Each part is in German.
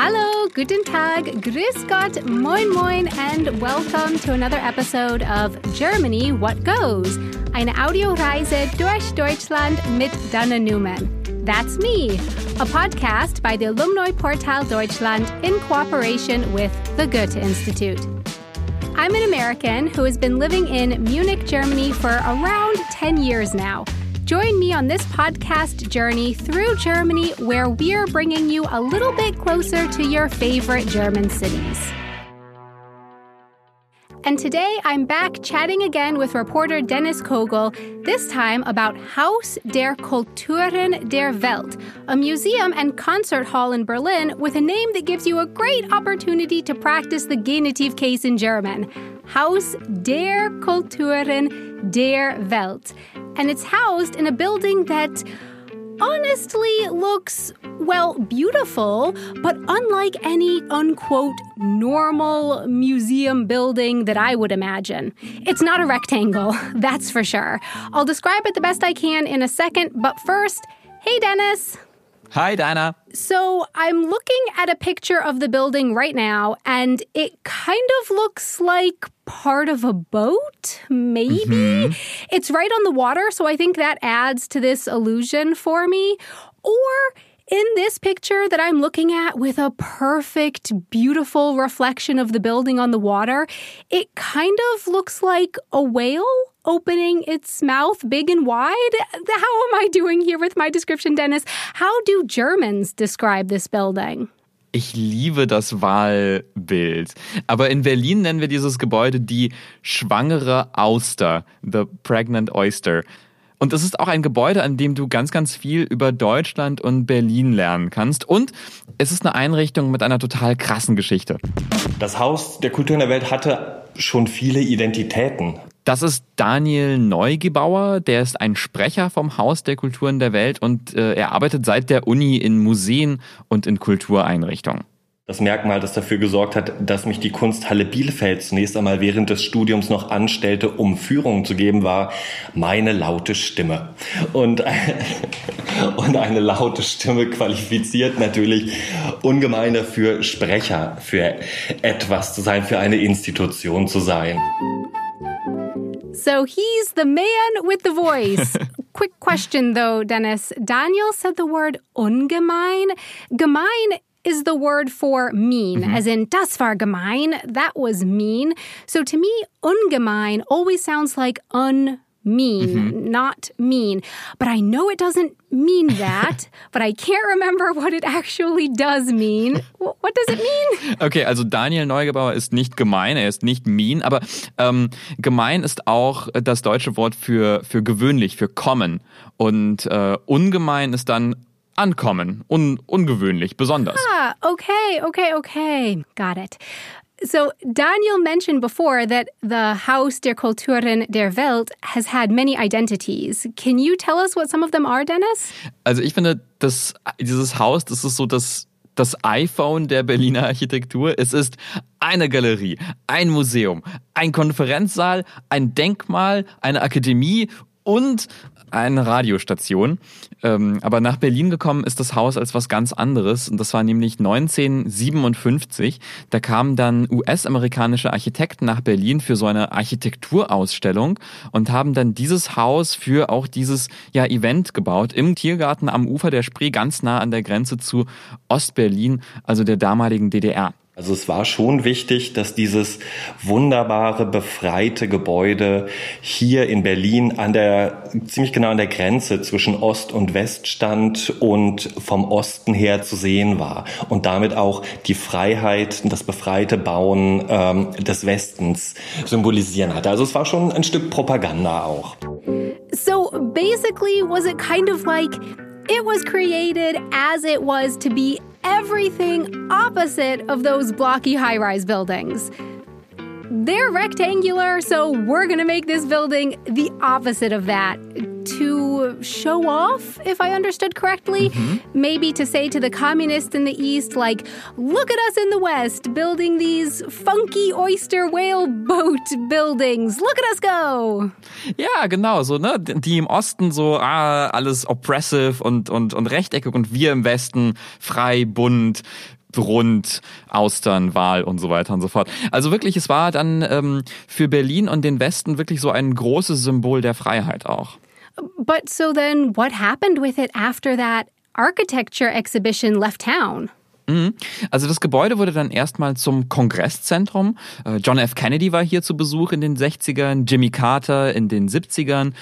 Hallo, guten Tag, grüß Gott, moin moin, and welcome to another episode of Germany What Goes, eine Audioreise durch Deutschland mit Dana Newman. That's me, a podcast by the Alumni Portal Deutschland in cooperation with the Goethe Institute. I'm an American who has been living in Munich, Germany for around 10 years now. Join me on this podcast journey through Germany, where we're bringing you a little bit closer to your favorite German cities. And today I'm back chatting again with reporter Dennis Kogel, this time about Haus der Kulturen der Welt, a museum and concert hall in Berlin with a name that gives you a great opportunity to practice the genitive case in German. Haus der Kulturen der Welt and it's housed in a building that honestly looks, well, beautiful, but unlike any unquote normal museum building that I would imagine. It's not a rectangle, that's for sure. I'll describe it the best I can in a second, but first, hey Dennis. Hi, Dana. So I'm looking at a picture of the building right now, and it kind of looks like part of a boat, maybe. Mm-hmm. It's right on the water, so I think that adds to this illusion for me. Or in this picture that I'm looking at with a perfect, beautiful reflection of the building on the water, it kind of looks like a whale opening its mouth big and wide. How am I doing here with my description, Dennis? How do Germans describe this building? Ich liebe das Wahlbild. Aber in Berlin nennen wir dieses Gebäude die schwangere Auster, the pregnant oyster. Und es ist auch ein Gebäude, an dem du ganz, ganz viel über Deutschland und Berlin lernen kannst. Und es ist eine Einrichtung mit einer total krassen Geschichte. Das Haus der Kultur in der Welt hatte schon viele Identitäten. Das ist Daniel Neugebauer, der ist ein Sprecher vom Haus der Kulturen der Welt und äh, er arbeitet seit der Uni in Museen und in Kultureinrichtungen. Das Merkmal, das dafür gesorgt hat, dass mich die Kunsthalle Bielefeld zunächst einmal während des Studiums noch anstellte, um Führungen zu geben, war meine laute Stimme. Und, und eine laute Stimme qualifiziert natürlich ungemein dafür, Sprecher für etwas zu sein, für eine Institution zu sein. So he's the man with the voice. Quick question though, Dennis. Daniel said the word ungemein. Gemein is the word for mean, mm-hmm. as in das war gemein, that was mean. So to me, ungemein always sounds like un mean, mm-hmm. not mean. But I know it doesn't mean that, but I can't remember what it actually does mean. What does it mean? Okay, also Daniel Neugebauer ist nicht gemein, er ist nicht mean, aber ähm, gemein ist auch das deutsche Wort für, für gewöhnlich, für kommen. Und äh, ungemein ist dann ankommen, un ungewöhnlich, besonders. Ah, okay, okay, okay. Got it. So, Daniel mentioned before that the Haus der Kulturen der Welt has had many identities. Can you tell us what some of them are, Dennis? Also, ich finde, das, dieses Haus, das ist so das, das iPhone der Berliner Architektur. Es ist eine Galerie, ein Museum, ein Konferenzsaal, ein Denkmal, eine Akademie und eine Radiostation. Ähm, aber nach Berlin gekommen ist das Haus als was ganz anderes. Und das war nämlich 1957. Da kamen dann US-amerikanische Architekten nach Berlin für so eine Architekturausstellung und haben dann dieses Haus für auch dieses ja, Event gebaut im Tiergarten am Ufer der Spree, ganz nah an der Grenze zu Ostberlin, also der damaligen DDR. Also es war schon wichtig, dass dieses wunderbare, befreite Gebäude hier in Berlin an der, ziemlich genau an der Grenze zwischen Ost und West stand und vom Osten her zu sehen war und damit auch die Freiheit, das befreite Bauen ähm, des Westens symbolisieren hatte. Also es war schon ein Stück Propaganda auch. So basically was it kind of like it was created as it was to be everything opposite of those blocky high rise buildings. They're rectangular, so we're to make this building the opposite of that to show off, if I understood correctly. Mm-hmm. Maybe to say to the communists in the East, like, look at us in the West building these funky oyster whale boat buildings. Look at us go. Ja, genau, so, ne? Die im Osten so, ah, alles oppressive und, und, und rechteckig und wir im Westen frei, bunt, Rund, Austern, Wal und so weiter und so fort. Also wirklich, es war dann ähm, für Berlin und den Westen wirklich so ein großes Symbol der Freiheit auch. But so then what happened with it after that architecture exhibition left town? Mhm. Also das Gebäude wurde dann erstmal zum Kongresszentrum. Äh, John F. Kennedy war hier zu Besuch in den 60ern, Jimmy Carter in den 70ern.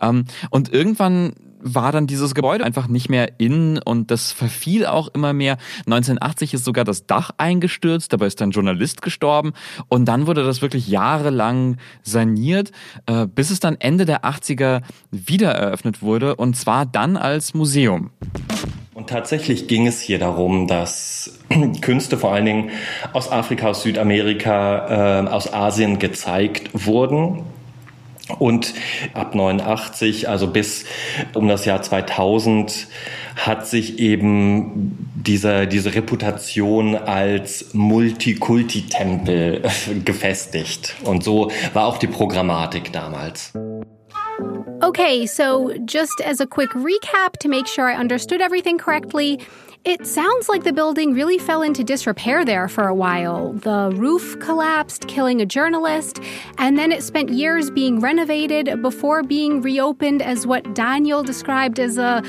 Ähm, und irgendwann war dann dieses Gebäude einfach nicht mehr in und das verfiel auch immer mehr. 1980 ist sogar das Dach eingestürzt, dabei ist ein Journalist gestorben und dann wurde das wirklich jahrelang saniert, äh, bis es dann Ende der 80er wieder eröffnet wurde und zwar dann als Museum. Und tatsächlich ging es hier darum, dass Künste vor allen Dingen aus Afrika, aus Südamerika, äh, aus Asien gezeigt wurden. Und ab 89, also bis um das Jahr 2000, hat sich eben diese, diese Reputation als Multikulti-Tempel gefestigt. Und so war auch die Programmatik damals. Okay, so just as a quick recap to make sure I understood everything correctly, it sounds like the building really fell into disrepair there for a while. The roof collapsed, killing a journalist, and then it spent years being renovated before being reopened as what Daniel described as a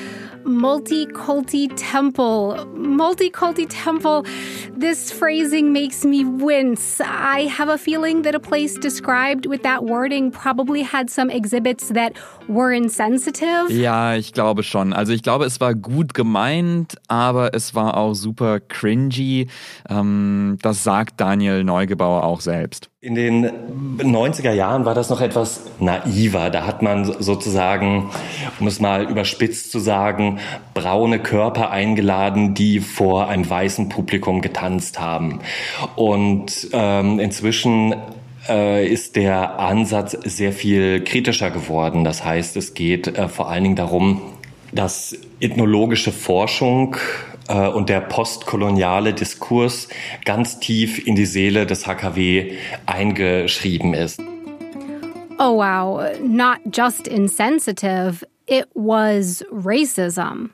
multi-culti temple. Multi-culti temple. This phrasing makes me wince. I have a feeling that a place described with that wording probably had some exhibits that were insensitive. Ja, ich glaube schon. Also ich glaube, es war gut gemeint, aber es war auch super cringy. Ähm, das sagt Daniel Neugebauer auch selbst. In den 90er Jahren war das noch etwas naiver. Da hat man sozusagen, um es mal überspitzt zu sagen, braune Körper eingeladen, die vor einem weißen Publikum getanzt haben. Und ähm, inzwischen äh, ist der Ansatz sehr viel kritischer geworden. Das heißt, es geht äh, vor allen Dingen darum, dass ethnologische Forschung äh, und der postkoloniale Diskurs ganz tief in die Seele des HKW eingeschrieben ist. Oh wow, not just insensitive, it was racism.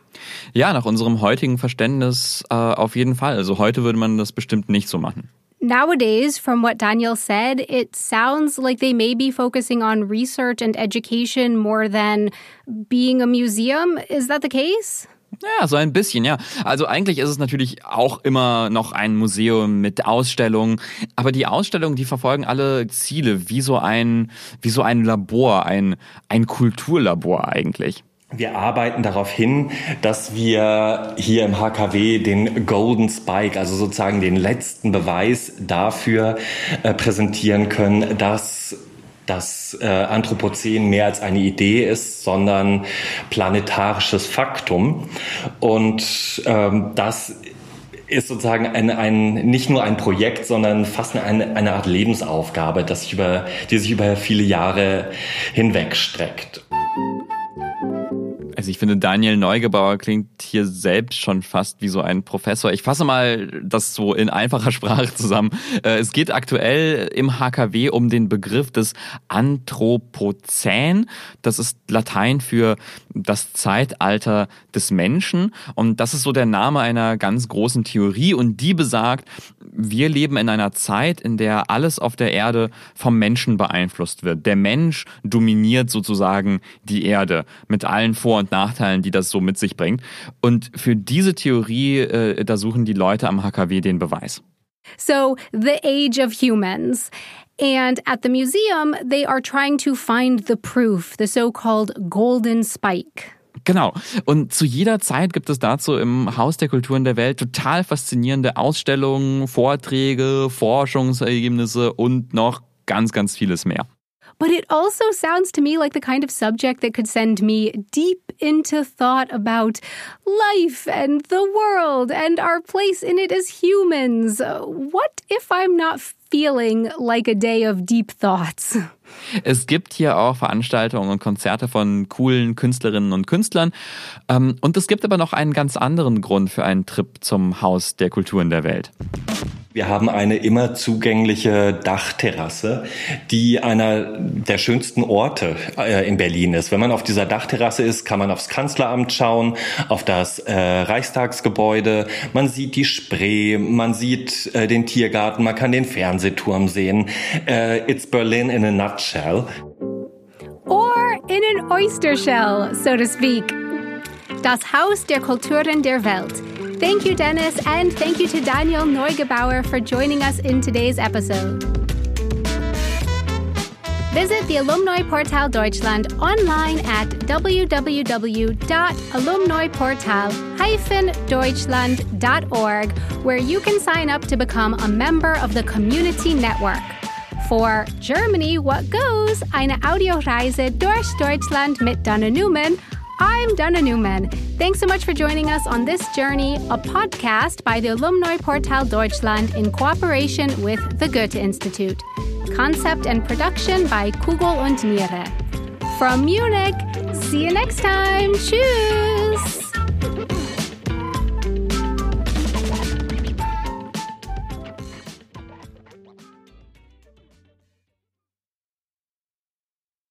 Ja, nach unserem heutigen Verständnis äh, auf jeden Fall. Also heute würde man das bestimmt nicht so machen. Nowadays, from what Daniel said, it sounds like they may be focusing on research and education more than being a museum. Is that the case? Ja, so ein bisschen, ja. Also eigentlich ist es natürlich auch immer noch ein Museum mit Ausstellungen, aber die Ausstellungen, die verfolgen alle Ziele, wie so ein, wie so ein Labor, ein, ein Kulturlabor eigentlich. Wir arbeiten darauf hin, dass wir hier im HKW den Golden Spike, also sozusagen den letzten Beweis dafür äh, präsentieren können, dass das äh, Anthropozän mehr als eine Idee ist, sondern planetarisches Faktum. Und ähm, das ist sozusagen ein, ein, nicht nur ein Projekt, sondern fast eine, eine Art Lebensaufgabe, das sich über, die sich über viele Jahre hinweg streckt. Also ich finde, Daniel Neugebauer klingt hier selbst schon fast wie so ein Professor. Ich fasse mal das so in einfacher Sprache zusammen. Äh, es geht aktuell im HKW um den Begriff des Anthropozän. Das ist Latein für das Zeitalter des Menschen. Und das ist so der Name einer ganz großen Theorie. Und die besagt, wir leben in einer Zeit, in der alles auf der Erde vom Menschen beeinflusst wird. Der Mensch dominiert sozusagen die Erde mit allen Vor- und Nachteilen, die das so mit sich bringt. Und für diese Theorie, äh, da suchen die Leute am HKW den Beweis. So, the age of humans. And at the museum, they are trying to find the proof, the so called golden spike. Genau. Und zu jeder Zeit gibt es dazu im Haus der Kulturen der Welt total faszinierende Ausstellungen, Vorträge, Forschungsergebnisse und noch ganz, ganz vieles mehr. But it also sounds to me like the kind of subject that could send me deep into thought about life and the world and our place in it as humans. What if I'm not feeling like a day of deep thoughts? Es gibt hier auch Veranstaltungen und Konzerte von coolen Künstlerinnen und Künstlern. Ähm, und es gibt aber noch einen ganz anderen Grund für einen Trip zum Haus der Kulturen der Welt. Wir haben eine immer zugängliche Dachterrasse, die einer der schönsten Orte äh, in Berlin ist. Wenn man auf dieser Dachterrasse ist, kann man aufs Kanzleramt schauen, auf das äh, Reichstagsgebäude. Man sieht die Spree, man sieht äh, den Tiergarten, man kann den Fernsehturm sehen. Äh, it's Berlin in a nutshell. Or in an oyster shell, so to speak. Das Haus der Kulturen der Welt. Thank you, Dennis, and thank you to Daniel Neugebauer for joining us in today's episode. Visit the Alumni Portal Deutschland online at www.alumniportal-deutschland.org, where you can sign up to become a member of the community network. For Germany, what goes? Eine Audioreise durch Deutschland mit Donna Newman I'm Donna Newman. Thanks so much for joining us on this journey, a podcast by the Alumni Portal Deutschland in cooperation with the Goethe Institute. Concept and production by Kugel und Niere. From Munich, see you next time. Tschüss!